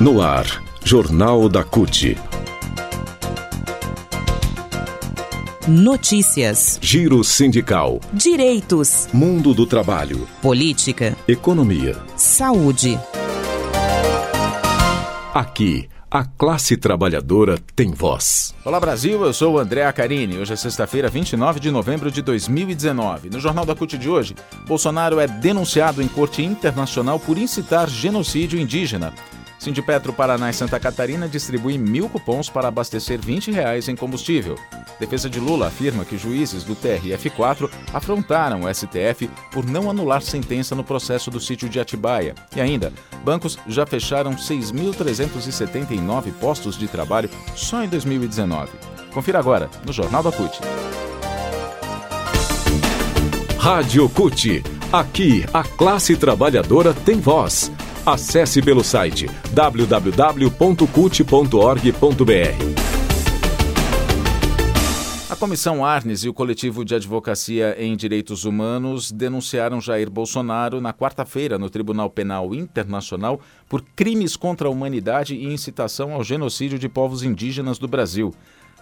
No ar, Jornal da CUT. Notícias. Giro sindical. Direitos. Mundo do trabalho. Política. Economia. Saúde. Aqui, a classe trabalhadora tem voz. Olá Brasil, eu sou o André Acarini. Hoje é sexta-feira, 29 de novembro de 2019. No Jornal da CUT de hoje, Bolsonaro é denunciado em corte internacional por incitar genocídio indígena. Sindipetro Paraná e Santa Catarina distribui mil cupons para abastecer 20 reais em combustível. Defesa de Lula afirma que juízes do TRF4 afrontaram o STF por não anular sentença no processo do sítio de Atibaia. E ainda, bancos já fecharam 6.379 postos de trabalho só em 2019. Confira agora no Jornal da CUT. Rádio CUT. Aqui, a classe trabalhadora tem voz. Acesse pelo site www.cult.org.br. A Comissão Arnes e o coletivo de advocacia em direitos humanos denunciaram Jair Bolsonaro na quarta-feira no Tribunal Penal Internacional por crimes contra a humanidade e incitação ao genocídio de povos indígenas do Brasil.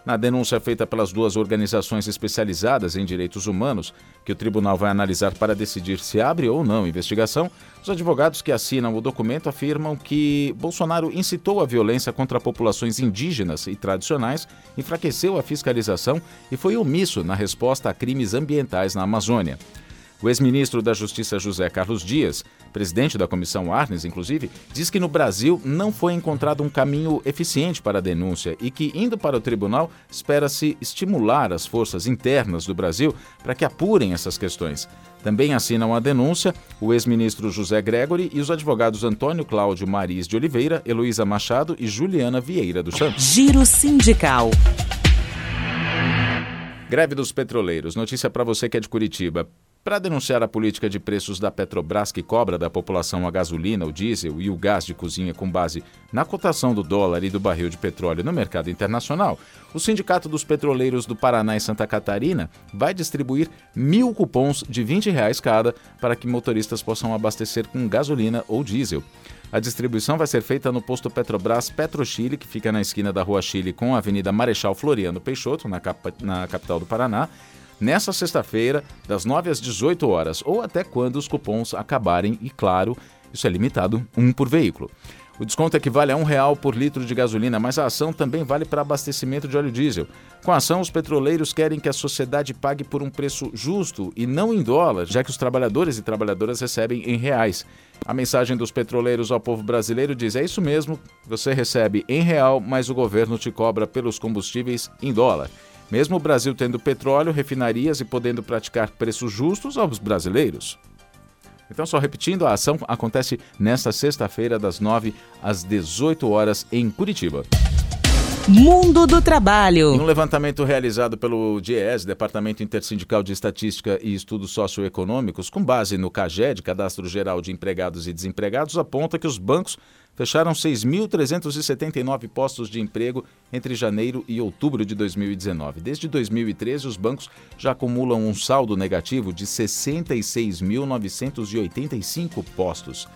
Na denúncia feita pelas duas organizações especializadas em direitos humanos, que o tribunal vai analisar para decidir se abre ou não investigação, os advogados que assinam o documento afirmam que Bolsonaro incitou a violência contra populações indígenas e tradicionais, enfraqueceu a fiscalização e foi omisso na resposta a crimes ambientais na Amazônia. O ex-ministro da Justiça José Carlos Dias, presidente da comissão Arnes, inclusive, diz que no Brasil não foi encontrado um caminho eficiente para a denúncia e que, indo para o tribunal, espera-se estimular as forças internas do Brasil para que apurem essas questões. Também assinam a denúncia o ex-ministro José Gregory e os advogados Antônio Cláudio Maris de Oliveira, Heloísa Machado e Juliana Vieira do Santos. Giro sindical. Greve dos petroleiros. Notícia para você que é de Curitiba. Para denunciar a política de preços da Petrobras que cobra da população a gasolina, o diesel e o gás de cozinha com base na cotação do dólar e do barril de petróleo no mercado internacional, o Sindicato dos Petroleiros do Paraná e Santa Catarina vai distribuir mil cupons de 20 reais cada para que motoristas possam abastecer com gasolina ou diesel. A distribuição vai ser feita no posto Petrobras PetroChile, que fica na esquina da Rua Chile com a Avenida Marechal Floriano Peixoto, na, na capital do Paraná, nessa sexta-feira, das 9 às 18 horas, ou até quando os cupons acabarem, e claro, isso é limitado, um por veículo. O desconto equivale a um real por litro de gasolina, mas a ação também vale para abastecimento de óleo diesel. Com a ação, os petroleiros querem que a sociedade pague por um preço justo e não em dólar, já que os trabalhadores e trabalhadoras recebem em reais. A mensagem dos petroleiros ao povo brasileiro diz: é isso mesmo, você recebe em real, mas o governo te cobra pelos combustíveis em dólar. Mesmo o Brasil tendo petróleo, refinarias e podendo praticar preços justos aos brasileiros. Então, só repetindo, a ação acontece nesta sexta-feira, das 9 às 18 horas, em Curitiba. Mundo do Trabalho. Em um levantamento realizado pelo DIES, Departamento Intersindical de Estatística e Estudos Socioeconômicos, com base no CAGED, Cadastro Geral de Empregados e Desempregados, aponta que os bancos fecharam 6.379 postos de emprego entre janeiro e outubro de 2019. Desde 2013, os bancos já acumulam um saldo negativo de 66.985 postos.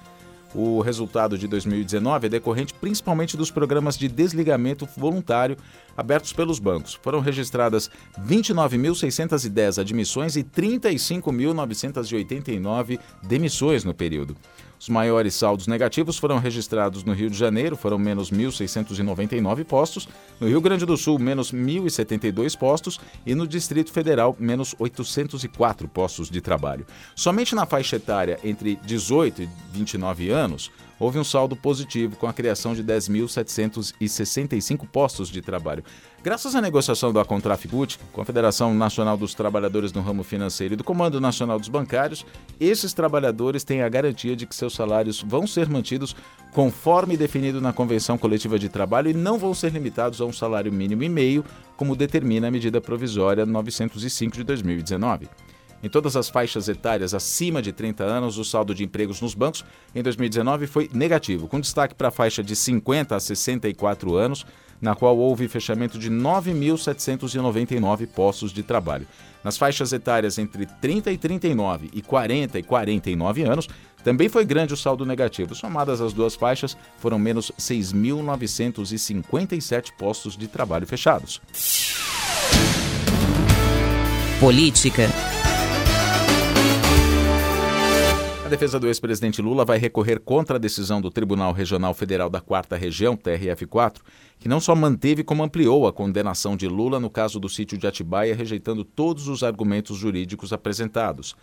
O resultado de 2019 é decorrente principalmente dos programas de desligamento voluntário abertos pelos bancos. Foram registradas 29.610 admissões e 35.989 demissões no período. Os maiores saldos negativos foram registrados no Rio de Janeiro, foram menos 1.699 postos, no Rio Grande do Sul, menos 1.072 postos e no Distrito Federal, menos 804 postos de trabalho. Somente na faixa etária entre 18 e 29 anos, houve um saldo positivo com a criação de 10.765 postos de trabalho. Graças à negociação da Contrafigut, Confederação Nacional dos Trabalhadores no Ramo Financeiro e do Comando Nacional dos Bancários, esses trabalhadores têm a garantia de que seus salários vão ser mantidos conforme definido na Convenção Coletiva de Trabalho e não vão ser limitados a um salário mínimo e meio, como determina a medida provisória 905 de 2019. Em todas as faixas etárias acima de 30 anos, o saldo de empregos nos bancos em 2019 foi negativo, com destaque para a faixa de 50 a 64 anos, na qual houve fechamento de 9.799 postos de trabalho. Nas faixas etárias entre 30 e 39 e 40 e 49 anos, Também foi grande o saldo negativo. Somadas as duas faixas, foram menos 6.957 postos de trabalho fechados. Política. Defesa do ex-presidente Lula vai recorrer contra a decisão do Tribunal Regional Federal da Quarta Região, TRF4, que não só manteve como ampliou a condenação de Lula no caso do sítio de Atibaia, rejeitando todos os argumentos jurídicos apresentados.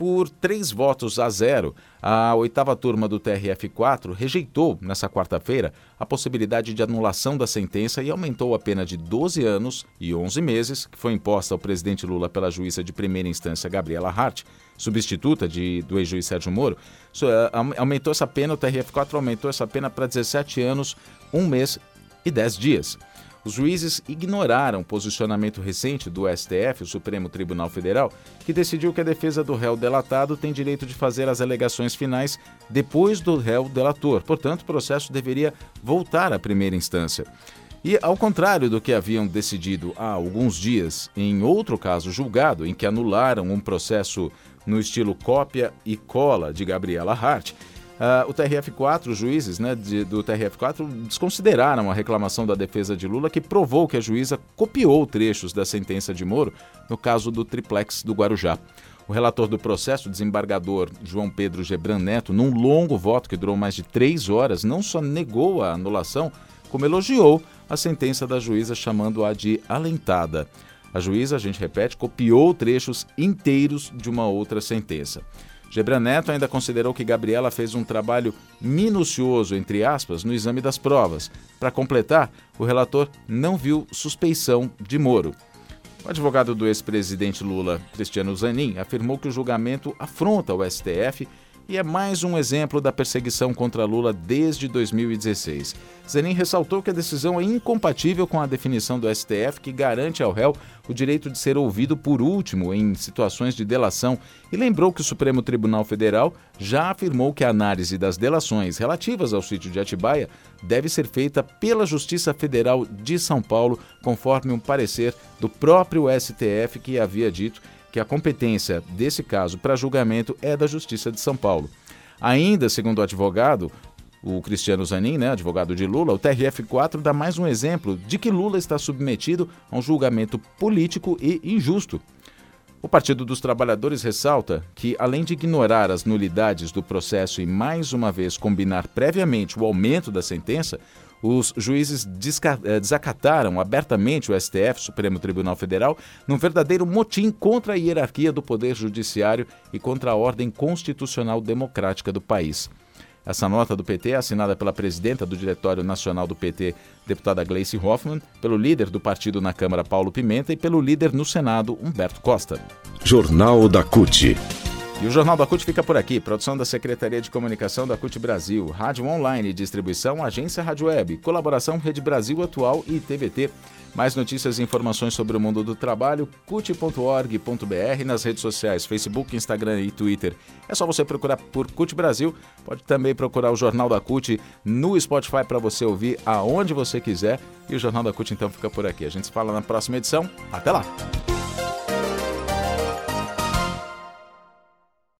Por três votos a zero, a oitava turma do TRF4 rejeitou, nessa quarta-feira, a possibilidade de anulação da sentença e aumentou a pena de 12 anos e 11 meses, que foi imposta ao presidente Lula pela juíza de primeira instância Gabriela Hart, substituta de, do ex-juiz Sérgio Moro. Eh, aumentou essa pena, o TRF4 aumentou essa pena para 17 anos, um mês e 10 dias. Os juízes ignoraram o posicionamento recente do STF, o Supremo Tribunal Federal, que decidiu que a defesa do réu delatado tem direito de fazer as alegações finais depois do réu delator. Portanto, o processo deveria voltar à primeira instância. E, ao contrário do que haviam decidido há alguns dias, em outro caso julgado, em que anularam um processo no estilo cópia e cola de Gabriela Hart, Uh, o TRF4, os juízes né, de, do TRF4 desconsideraram a reclamação da defesa de Lula, que provou que a juíza copiou trechos da sentença de Moro no caso do triplex do Guarujá. O relator do processo, o desembargador João Pedro Gebran Neto, num longo voto que durou mais de três horas, não só negou a anulação, como elogiou a sentença da juíza, chamando-a de alentada. A juíza, a gente repete, copiou trechos inteiros de uma outra sentença. Gebran Neto ainda considerou que Gabriela fez um trabalho minucioso, entre aspas, no exame das provas. Para completar, o relator não viu suspeição de Moro. O advogado do ex-presidente Lula, Cristiano Zanin, afirmou que o julgamento afronta o STF e é mais um exemplo da perseguição contra Lula desde 2016. Zanin ressaltou que a decisão é incompatível com a definição do STF que garante ao réu o direito de ser ouvido por último em situações de delação e lembrou que o Supremo Tribunal Federal já afirmou que a análise das delações relativas ao sítio de Atibaia deve ser feita pela Justiça Federal de São Paulo, conforme um parecer do próprio STF que havia dito que a competência desse caso para julgamento é da Justiça de São Paulo. Ainda, segundo o advogado, o Cristiano Zanin, né, advogado de Lula, o TRF4 dá mais um exemplo de que Lula está submetido a um julgamento político e injusto. O Partido dos Trabalhadores ressalta que, além de ignorar as nulidades do processo e mais uma vez combinar previamente o aumento da sentença, os juízes eh, desacataram abertamente o STF, Supremo Tribunal Federal, num verdadeiro motim contra a hierarquia do Poder Judiciário e contra a ordem constitucional democrática do país. Essa nota do PT é assinada pela presidenta do Diretório Nacional do PT, deputada Gleice Hoffmann, pelo líder do partido na Câmara, Paulo Pimenta, e pelo líder no Senado, Humberto Costa. Jornal da CUT. E o Jornal da CUT fica por aqui. Produção da Secretaria de Comunicação da CUT Brasil. Rádio online, distribuição, agência Rádio Web. Colaboração Rede Brasil Atual e TVT. Mais notícias e informações sobre o mundo do trabalho, cut.org.br nas redes sociais, Facebook, Instagram e Twitter. É só você procurar por CUT Brasil. Pode também procurar o Jornal da CUT no Spotify para você ouvir aonde você quiser. E o Jornal da CUT então fica por aqui. A gente se fala na próxima edição. Até lá!